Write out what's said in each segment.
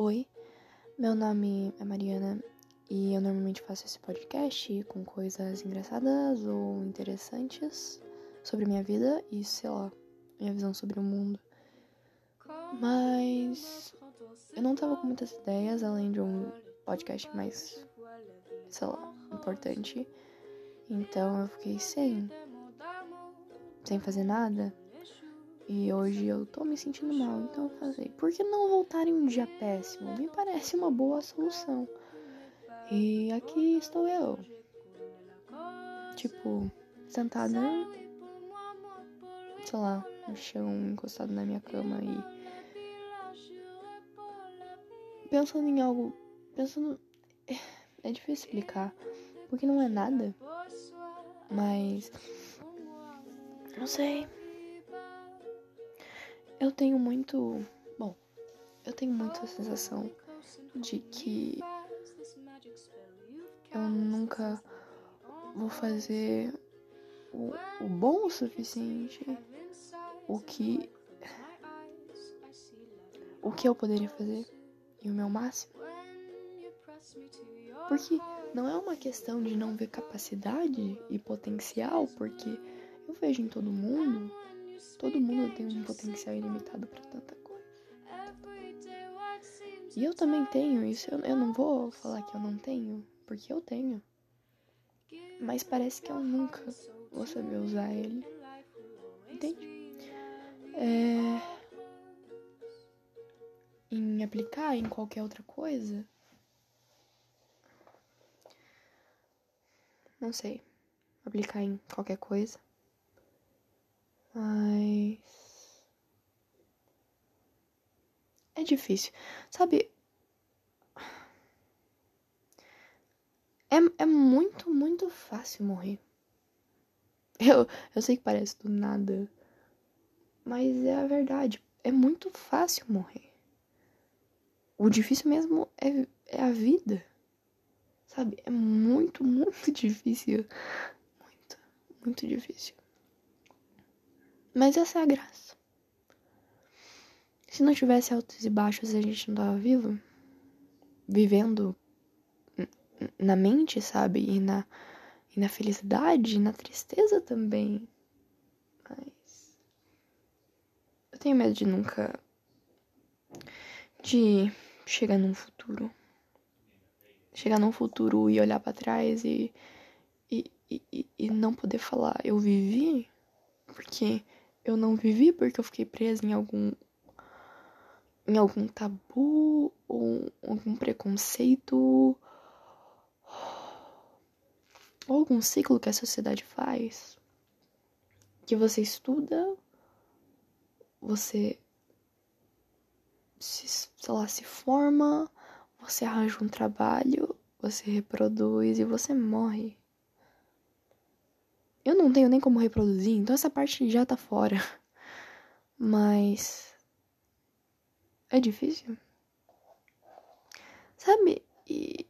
Oi, meu nome é Mariana e eu normalmente faço esse podcast com coisas engraçadas ou interessantes sobre minha vida e, sei lá, minha visão sobre o mundo. Mas eu não tava com muitas ideias além de um podcast mais, sei lá, importante. Então eu fiquei sem, sem fazer nada. E hoje eu tô me sentindo mal, então falei, por que não voltar em um dia péssimo? Me parece uma boa solução. E aqui estou eu. Tipo, sentada, sei lá, no chão, encostado na minha cama e pensando em algo, pensando é difícil explicar, porque não é nada. Mas não sei. Eu tenho muito. Bom, eu tenho muita sensação de que eu nunca vou fazer o, o bom o suficiente, o que. O que eu poderia fazer e o meu máximo. Porque não é uma questão de não ver capacidade e potencial, porque eu vejo em todo mundo Todo mundo tem um potencial ilimitado para tanta coisa. E eu também tenho isso. Eu, eu não vou falar que eu não tenho, porque eu tenho. Mas parece que eu nunca vou saber usar ele. Entende? É... Em aplicar em qualquer outra coisa. Não sei. Aplicar em qualquer coisa. Mas. É difícil. Sabe. É, é muito, muito fácil morrer. Eu, eu sei que parece do nada. Mas é a verdade. É muito fácil morrer. O difícil mesmo é, é a vida. Sabe? É muito, muito difícil. Muito, muito difícil. Mas essa é a graça. Se não tivesse altos e baixos, a gente não tava vivo, vivendo na mente, sabe? E na, e na felicidade, e na tristeza também. Mas. Eu tenho medo de nunca. de chegar num futuro. Chegar num futuro e olhar para trás e, e, e, e não poder falar, eu vivi, porque eu não vivi porque eu fiquei presa em algum em algum tabu ou algum preconceito ou algum ciclo que a sociedade faz. Que você estuda você se, sei lá, se forma você arranja um trabalho você reproduz e você morre eu não tenho nem como reproduzir, então essa parte já tá fora. Mas. É difícil. Sabe? E.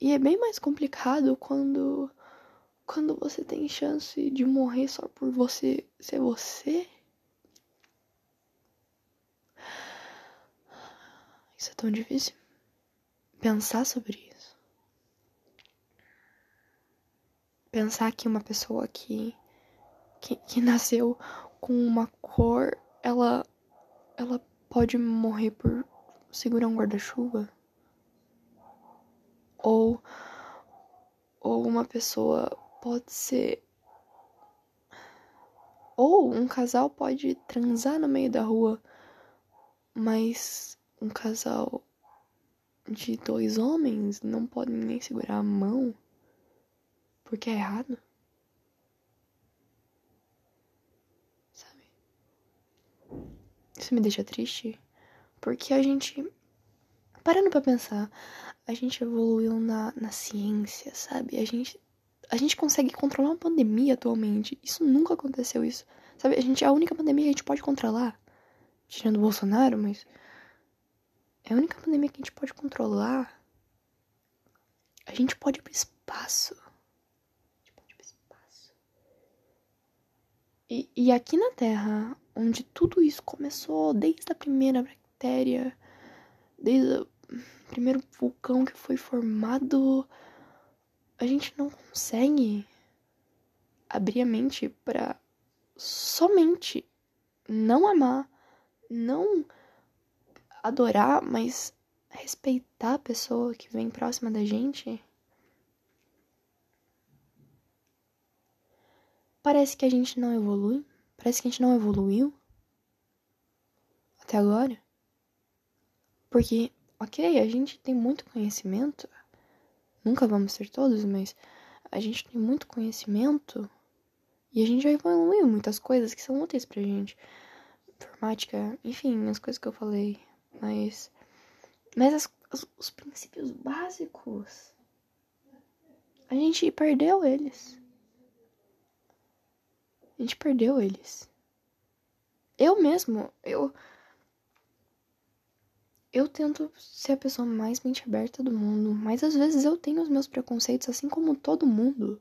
E é bem mais complicado quando. Quando você tem chance de morrer só por você ser você. Isso é tão difícil. Pensar sobre isso. Pensar que uma pessoa que, que, que nasceu com uma cor, ela, ela pode morrer por segurar um guarda-chuva. Ou, ou uma pessoa pode ser. Ou um casal pode transar no meio da rua, mas um casal de dois homens não podem nem segurar a mão. Porque é errado. Sabe? Isso me deixa triste. Porque a gente. Parando pra pensar, a gente evoluiu na, na ciência, sabe? A gente. A gente consegue controlar uma pandemia atualmente. Isso nunca aconteceu, isso. Sabe? A gente é a única pandemia que a gente pode controlar. Tirando o Bolsonaro, mas. É a única pandemia que a gente pode controlar. A gente pode ir pro espaço. E, e aqui na Terra, onde tudo isso começou, desde a primeira bactéria, desde o primeiro vulcão que foi formado, a gente não consegue abrir a mente para somente não amar, não adorar, mas respeitar a pessoa que vem próxima da gente. Parece que a gente não evolui, parece que a gente não evoluiu até agora. Porque, ok, a gente tem muito conhecimento, nunca vamos ter todos, mas a gente tem muito conhecimento e a gente já evoluiu muitas coisas que são úteis pra gente. Informática, enfim, as coisas que eu falei. Mas. Mas as, as, os princípios básicos. A gente perdeu eles. A gente perdeu eles. Eu mesmo, eu. Eu tento ser a pessoa mais mente aberta do mundo, mas às vezes eu tenho os meus preconceitos, assim como todo mundo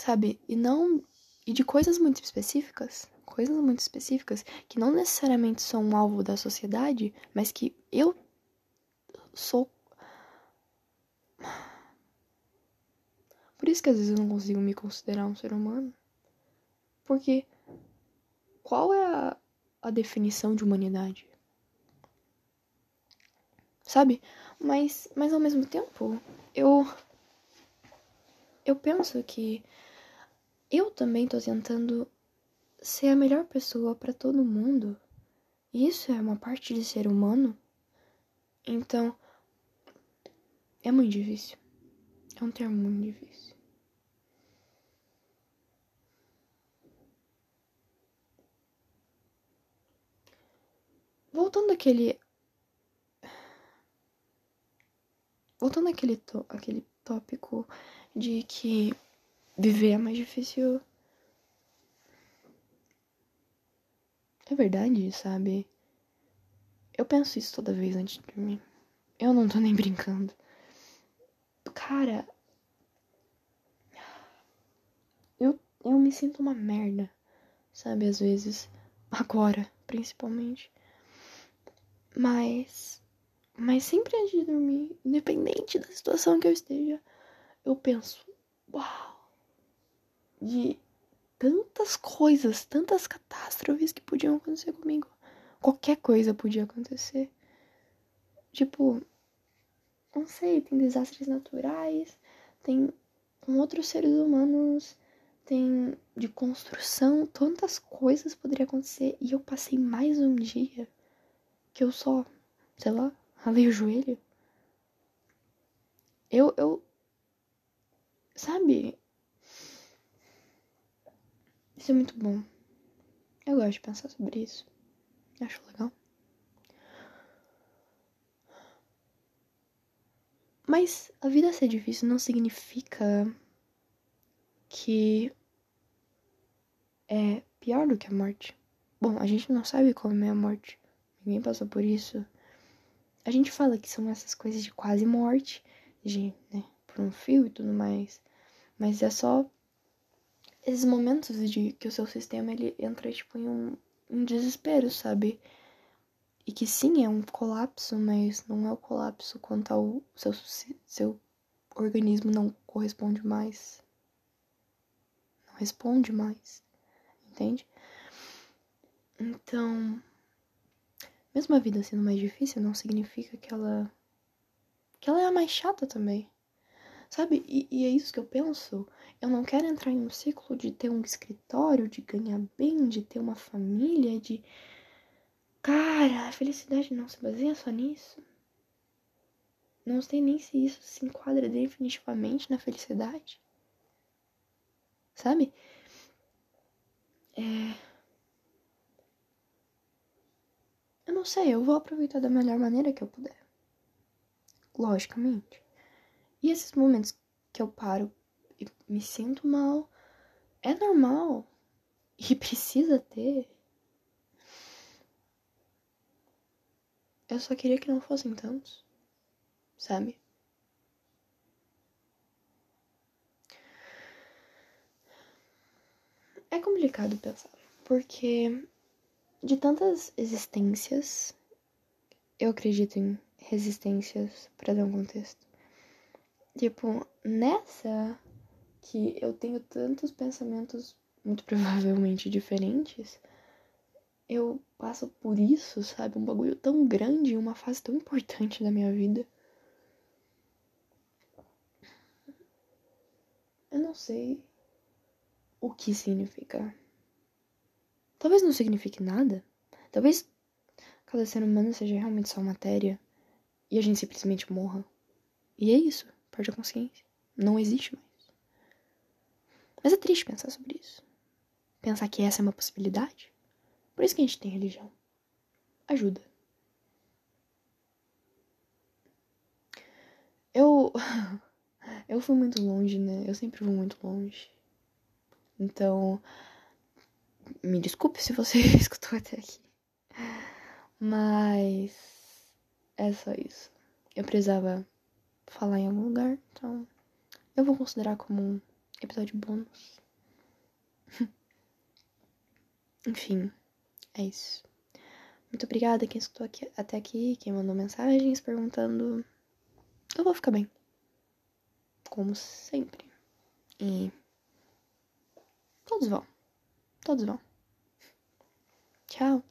sabe? E não. E de coisas muito específicas, coisas muito específicas, que não necessariamente são um alvo da sociedade, mas que eu sou. Isso que às vezes eu não consigo me considerar um ser humano. Porque qual é a, a definição de humanidade? Sabe? Mas, mas ao mesmo tempo, eu. Eu penso que eu também tô tentando ser a melhor pessoa para todo mundo. Isso é uma parte de ser humano. Então, é muito difícil. É um termo muito difícil. Voltando àquele. Voltando àquele, to... àquele tópico de que viver é mais difícil. É verdade, sabe? Eu penso isso toda vez antes de dormir. Eu não tô nem brincando. Cara. Eu, eu me sinto uma merda, sabe? Às vezes. Agora, principalmente. Mas. Mas sempre antes de dormir, independente da situação que eu esteja, eu penso: uau de tantas coisas, tantas catástrofes que podiam acontecer comigo. Qualquer coisa podia acontecer. Tipo, não sei, tem desastres naturais, tem com outros seres humanos, tem de construção, tantas coisas poderiam acontecer. E eu passei mais um dia que eu só, sei lá, ralei o joelho. Eu, eu, sabe, isso é muito bom. Eu gosto de pensar sobre isso. Acho legal. Mas a vida ser difícil não significa que é pior do que a morte. Bom, a gente não sabe como é a morte. Ninguém passou por isso. A gente fala que são essas coisas de quase morte, de, né, por um fio e tudo mais. Mas é só esses momentos de que o seu sistema ele entra tipo em um, um desespero, sabe? E que sim, é um colapso, mas não é o colapso quanto ao seu, seu organismo não corresponde mais. Não responde mais. Entende? Então, mesmo a vida sendo mais difícil, não significa que ela. que ela é a mais chata também. Sabe? E, e, é isso que eu penso. Eu não quero entrar em um ciclo de ter um escritório, de ganhar bem, de ter uma família, de. Cara, a felicidade não se baseia só nisso. Não sei nem se isso se enquadra definitivamente na felicidade. Sabe? É. Eu não sei, eu vou aproveitar da melhor maneira que eu puder. Logicamente. E esses momentos que eu paro e me sinto mal, é normal. E precisa ter. Eu só queria que não fossem tantos, sabe? É complicado pensar, porque de tantas existências eu acredito em resistências para dar um contexto. Tipo, nessa que eu tenho tantos pensamentos muito provavelmente diferentes, eu passo por isso, sabe? Um bagulho tão grande uma fase tão importante da minha vida. Eu não sei o que significa. Talvez não signifique nada. Talvez cada ser humano seja realmente só matéria e a gente simplesmente morra. E é isso, perde a consciência. Não existe mais. Mas é triste pensar sobre isso. Pensar que essa é uma possibilidade. Por isso que a gente tem religião. Ajuda. Eu. Eu fui muito longe, né? Eu sempre vou muito longe. Então. Me desculpe se você escutou até aqui. Mas. É só isso. Eu precisava falar em algum lugar, então. Eu vou considerar como um episódio bônus. Enfim, é isso. Muito obrigada quem escutou aqui, até aqui, quem mandou mensagens perguntando. Eu vou ficar bem. Como sempre. E. Todos vão. Todos vão. Tchau.